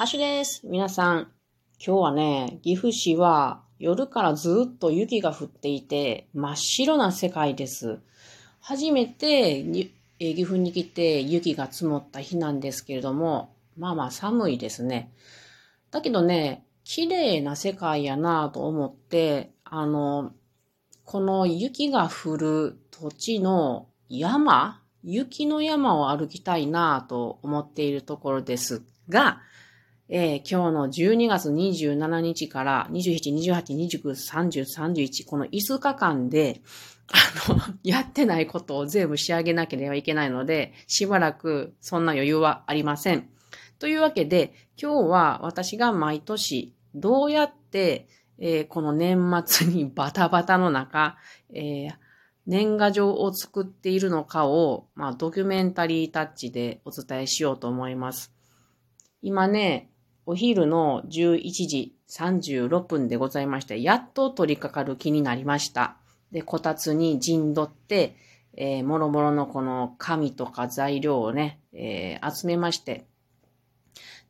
ハシです。皆さん、今日はね、岐阜市は夜からずっと雪が降っていて、真っ白な世界です。初めて岐阜に来て雪が積もった日なんですけれども、まあまあ寒いですね。だけどね、綺麗な世界やなと思って、あの、この雪が降る土地の山、雪の山を歩きたいなと思っているところですが、えー今日の12月27日から27、28、29、30、31、この5日間で、あの、やってないことを全部仕上げなければいけないので、しばらくそんな余裕はありません。というわけで、今日は私が毎年どうやって、えーこの年末に バタバタの中、えー年賀状を作っているのかを、まあ、ドキュメンタリータッチでお伝えしようと思います。今ね、お昼の11時36分でございまして、やっと取り掛かる気になりました。で、こたつに陣取って、えー、もろもろのこの紙とか材料をね、えー集めまして、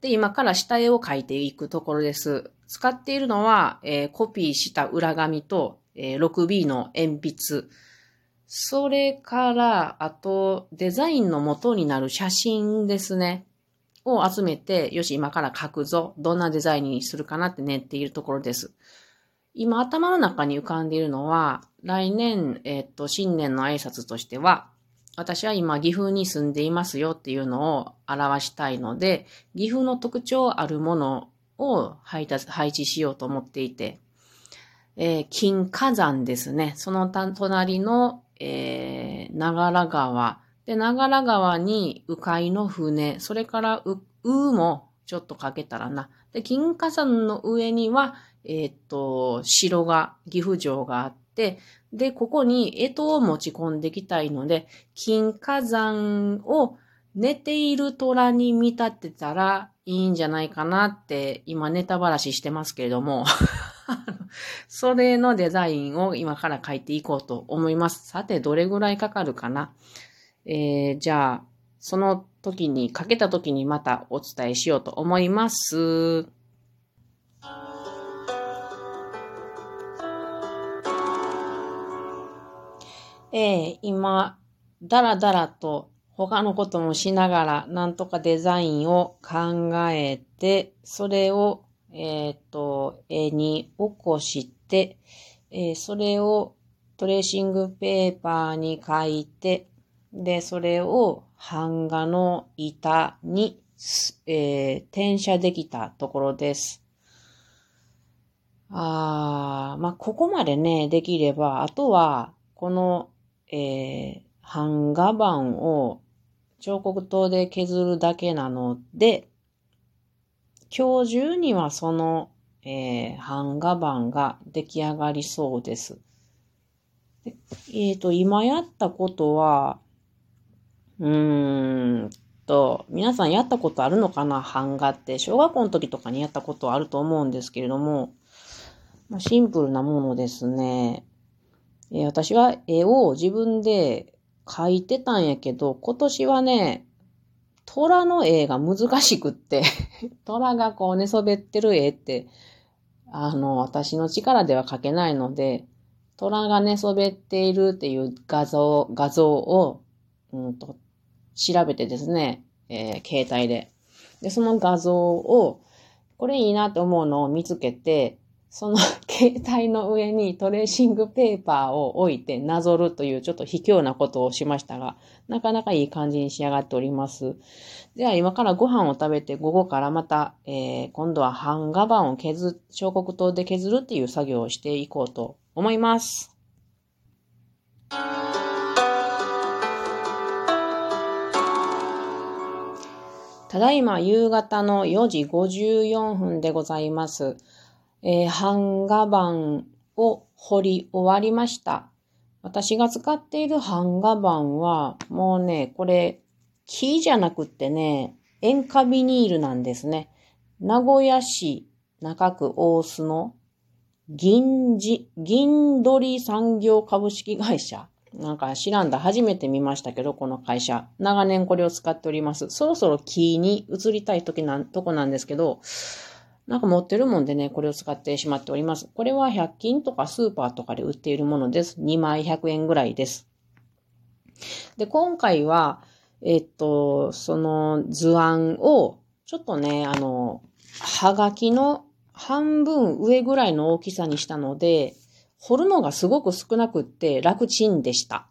で、今から下絵を描いていくところです。使っているのは、えーコピーした裏紙と、え 6B の鉛筆。それから、あと、デザインの元になる写真ですね。を集めて、よし、今から描くぞ。どんなデザインにするかなって練っているところです。今、頭の中に浮かんでいるのは、来年、えっと、新年の挨拶としては、私は今、岐阜に住んでいますよっていうのを表したいので、岐阜の特徴あるものを配達配置しようと思っていて、えー金火山ですね。そのた隣の、えー、長良川。で、長良川に鵜飼の船。それから、う、うもちょっとかけたらな。で、金火山の上には、えーっと、城が、岐阜城があって、で、ここに干支を持ち込んできたいので、金火山を寝ている虎に見立てたらいいんじゃないかなって、今ネタばらししてますけれども、それのデザインを今から書いていこうと思います。さて、どれぐらいかかるかなえー、じゃあ、その時に、かけた時にまたお伝えしようと思います。えー、今、だらだらと他のこともしながら、なんとかデザインを考えて、それを、えっ、と、絵に起こして、えーそれをトレーシングペーパーに書いて、で、それを版画の板に、えー転写できたところです。あー、まあ、ここまでね、できれば、あとは、この、えー、版画板を彫刻刀で削るだけなので、今日中にはその、えー、版画板が出来上がりそうです。でえっ、と、今やったことは、うーんと、皆さんやったことあるのかな？版画って。小学校の時とかにやったことあると思うんですけれども、まあ、シンプルなものですね。えー私は絵を自分で描いてたんやけど、今年はね、虎の絵が難しくって、虎がこう寝そべってる絵って、あの、私の力では描けないので、虎が寝そべっているっていう画像、画像を、うんと、調べてですね、えー携帯で。で、その画像を、これいいなと思うのを見つけて、その 携帯の上にトレーシングペーパーを置いてなぞるというちょっと卑怯なことをしましたが、なかなかいい感じに仕上がっております。では今からご飯を食べて午後からまた、えー今度は版画板を削、彫刻刀で削るっていう作業をしていこうと思います。ただいま夕方の4時54分でございます。えー版画板を彫り終わりました。私が使っている版画板は、もうね、これ、木じゃなくってね、塩化ビニールなんですね。名古屋市中区大須の銀じ、銀鳥産業株式会社なんか知らんだ。初めて見ましたけど、この会社。長年これを使っております。そろそろキーに移りたい時なん、とこなんですけど、なんか持ってるもんでね、これを使ってしまっております。これは100均とかスーパーとかで売っているものです。2枚100円ぐらいです。で、今回は、えっと、その図案を、ちょっとね、あの、はがきの半分上ぐらいの大きさにしたので、掘るのがすごく少なくって楽ちんでした。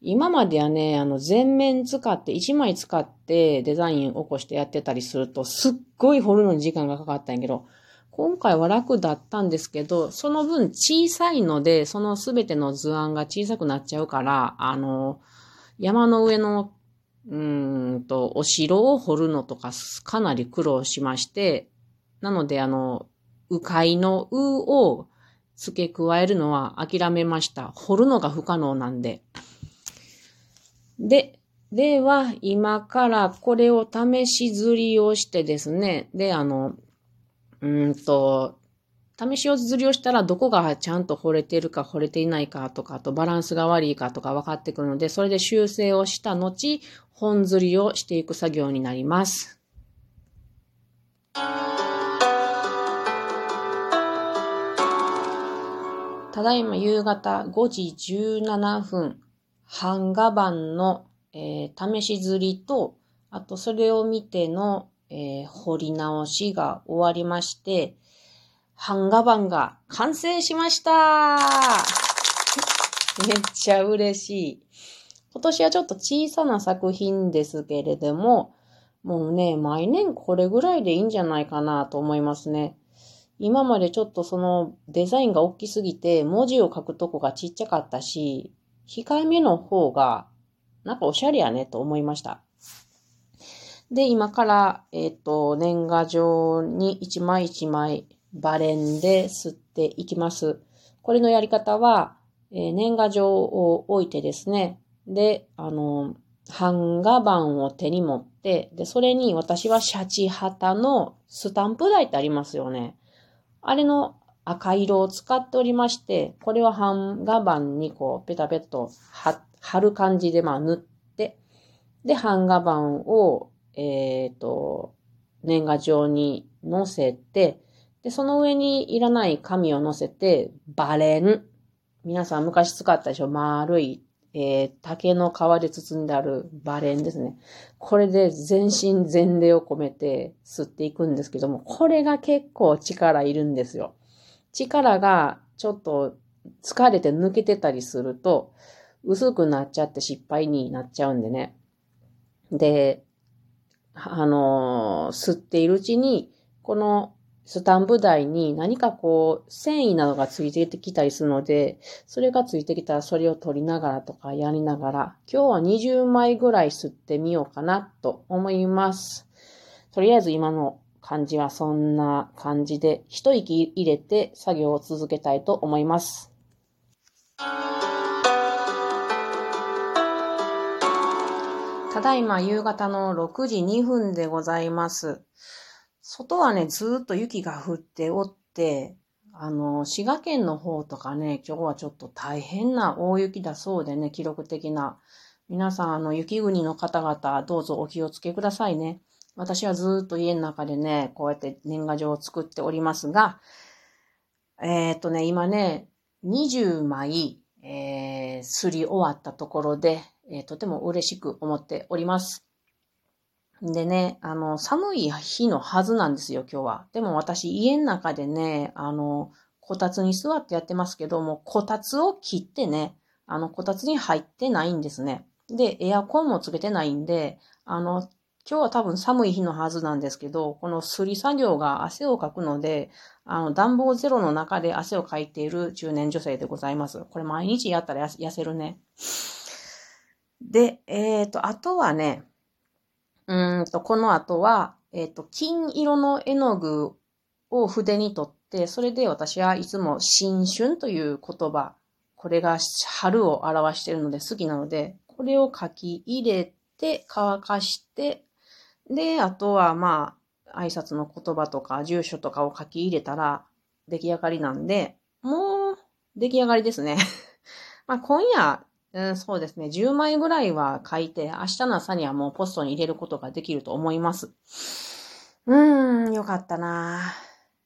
今まではね、あの、全面使って、1枚使ってデザイン起こしてやってたりすると、すっごい掘るのに時間がかかったんやけど、今回は楽だったんですけど、その分小さいので、そのすべての図案が小さくなっちゃうから、あの、山の上の、うんと、お城を掘るのとかかなり苦労しまして、なので、あの、迂回のうを付け加えるのは諦めました。掘るのが不可能なんで。で、では、今からこれを試し釣りをしてですね、で、あの、うんと、試しを釣りをしたらどこがちゃんと掘れてるか掘れていないかとか、あとバランスが悪いかとか分かってくるので、それで修正をした後、本釣りをしていく作業になります。ただいま夕方5時17分、版画板の、えー、試し釣りと、あとそれを見ての、えー、掘り直しが終わりまして、版画板が完成しました めっちゃ嬉しい。今年はちょっと小さな作品ですけれども、もうね、毎年これぐらいでいいんじゃないかなと思いますね。今までちょっとそのデザインが大きすぎて文字を書くとこがちっちゃかったし、控えめの方がなんかおしゃれやねと思いました。で、今から、えっ、ー、と、年賀状に一枚一枚バレンで吸っていきます。これのやり方は、えー、年賀状を置いてですね、で、あの、版画板を手に持って、で、それに私はシャチハタのスタンプ台ってありますよね。あれの赤色を使っておりまして、これは版画板にこう、ペタペタと貼る感じで、まあ、塗って、で、版画板を、えっ、ー、と、年賀状に乗せて、で、その上にいらない紙を乗せて、バレン。皆さん昔使ったでしょ？丸い、えー、竹の皮で包んであるバレンですね。これで全身全霊を込めて吸っていくんですけども、これが結構力いるんですよ。力がちょっと疲れて抜けてたりすると、薄くなっちゃって失敗になっちゃうんでね。で、あのー、吸っているうちに、このスタンプ台に何かこう、繊維などがついてきたりするので、それがついてきたらそれを取りながらとかやりながら、今日は20枚ぐらい吸ってみようかなと思います。とりあえず今の感じはそんな感じで、一息入れて作業を続けたいと思います。ただいま夕方の6時2分でございます。外はね、ずっと雪が降っておって、あの、滋賀県の方とかね、今日はちょっと大変な大雪だそうでね、記録的な。皆さん、あの、雪国の方々、どうぞお気をつけくださいね。私はずっと家の中でね、こうやって年賀状を作っておりますが、えー、っとね、今ね、20枚、えー、すり終わったところで、えー、とても嬉しく思っております。でね、あの、寒い日のはずなんですよ、今日は。でも私、家の中でね、あの、こたつに座ってやってますけども、こたつを切ってね、あの、こたつに入ってないんですね。で、エアコンもつけてないんで、あの、今日は多分寒い日のはずなんですけど、このすり作業が汗をかくので、あの、暖房ゼロの中で汗をかいている中年女性でございます。これ毎日やったら痩せるね。で、えっ、ー、と、あとはね、うんと、この後は、えっ、ー、と、金色の絵の具を筆にとって、それで私はいつも新春という言葉、これが春を表しているので好きなので、これを書き入れて、乾かして、で、あとはまあ、挨拶の言葉とか住所とかを書き入れたら出来上がりなんで、もう出来上がりですね。まあ今夜、うん、そうですね。10枚ぐらいは書いて、明日の朝にはもうポストに入れることができると思います。うーん、よかったな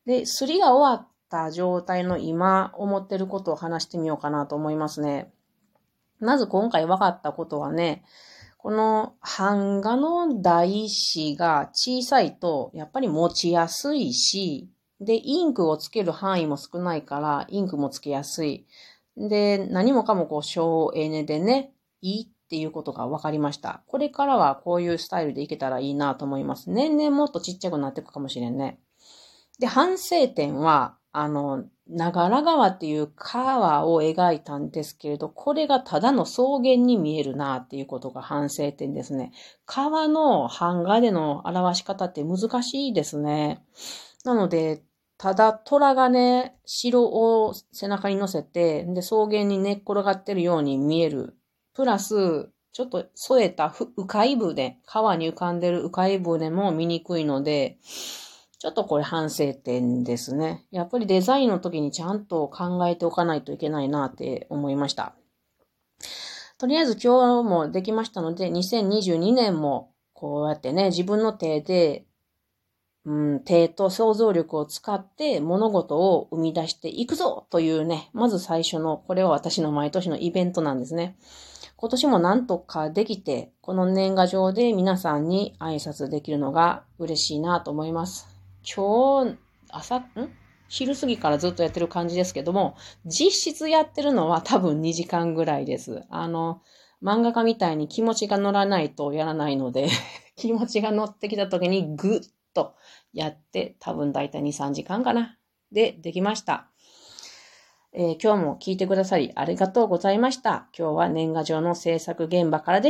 で、すりが終わった状態の今思ってることを話してみようかなと思いますね。まず今回分かったことはね、この版画の台紙が小さいとやっぱり持ちやすいし、で、インクをつける範囲も少ないから、インクもつけやすい。で、何もかもこう省エネでね、いいっていうことが分かりました。これからはこういうスタイルでいけたらいいなと思います。年々もっとちっちゃくなっていくかもしれんね。で、反省点は、あの、長良川っていう川を描いたんですけれど、これがただの草原に見えるなっていうことが反省点ですね。川の版画での表し方って難しいですね。なので、ただ虎がね、城を背中に乗せて、で、草原に寝っ転がってるように見える。プラス、ちょっと添えた迂回部で、川に浮かんでる迂回部でも見にくいので、ちょっとこれ反省点ですね。やっぱりデザインの時にちゃんと考えておかないといけないなって思いました。とりあえず今日もできましたので、2022年もこうやってね、自分の手でうん、手と想像力を使って物事を生み出していくぞというね、まず最初の、これは私の毎年のイベントなんですね。今年もなんとかできて、この年賀状で皆さんに挨拶できるのが嬉しいなと思います。今日、朝、ん？昼過ぎからずっとやってる感じですけども、実質やってるのは多分2時間ぐらいです。あの、漫画家みたいに気持ちが乗らないとやらないので 気持ちが乗ってきた時にぐっとやって、多分だいたい2、3時間かな。で、できました。えー、今日も聞いてくださりありがとうございました。今日は年賀状の制作現場からでした。